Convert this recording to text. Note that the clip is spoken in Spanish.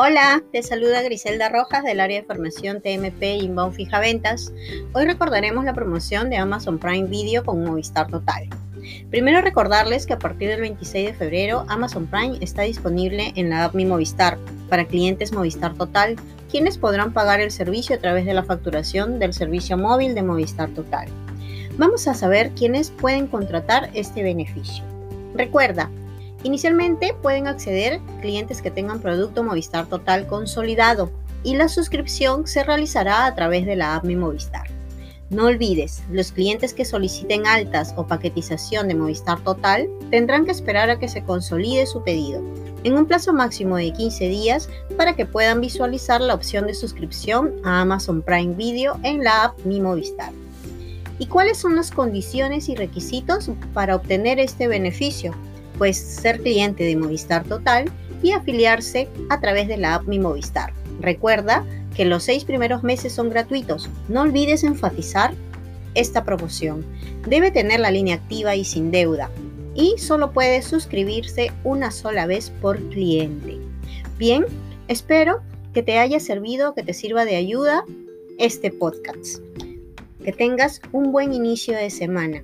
Hola, te saluda Griselda Rojas del área de formación TMP Inbound Fija Ventas. Hoy recordaremos la promoción de Amazon Prime Video con Movistar Total. Primero recordarles que a partir del 26 de febrero Amazon Prime está disponible en la app Mi Movistar para clientes Movistar Total, quienes podrán pagar el servicio a través de la facturación del servicio móvil de Movistar Total. Vamos a saber quiénes pueden contratar este beneficio. Recuerda, Inicialmente pueden acceder clientes que tengan producto Movistar Total consolidado y la suscripción se realizará a través de la app Mi Movistar. No olvides, los clientes que soliciten altas o paquetización de Movistar Total tendrán que esperar a que se consolide su pedido en un plazo máximo de 15 días para que puedan visualizar la opción de suscripción a Amazon Prime Video en la app Mi Movistar. ¿Y cuáles son las condiciones y requisitos para obtener este beneficio? Pues ser cliente de Movistar Total y afiliarse a través de la app Mi Movistar. Recuerda que los seis primeros meses son gratuitos. No olvides enfatizar esta promoción. Debe tener la línea activa y sin deuda y solo puede suscribirse una sola vez por cliente. Bien, espero que te haya servido, que te sirva de ayuda este podcast. Que tengas un buen inicio de semana.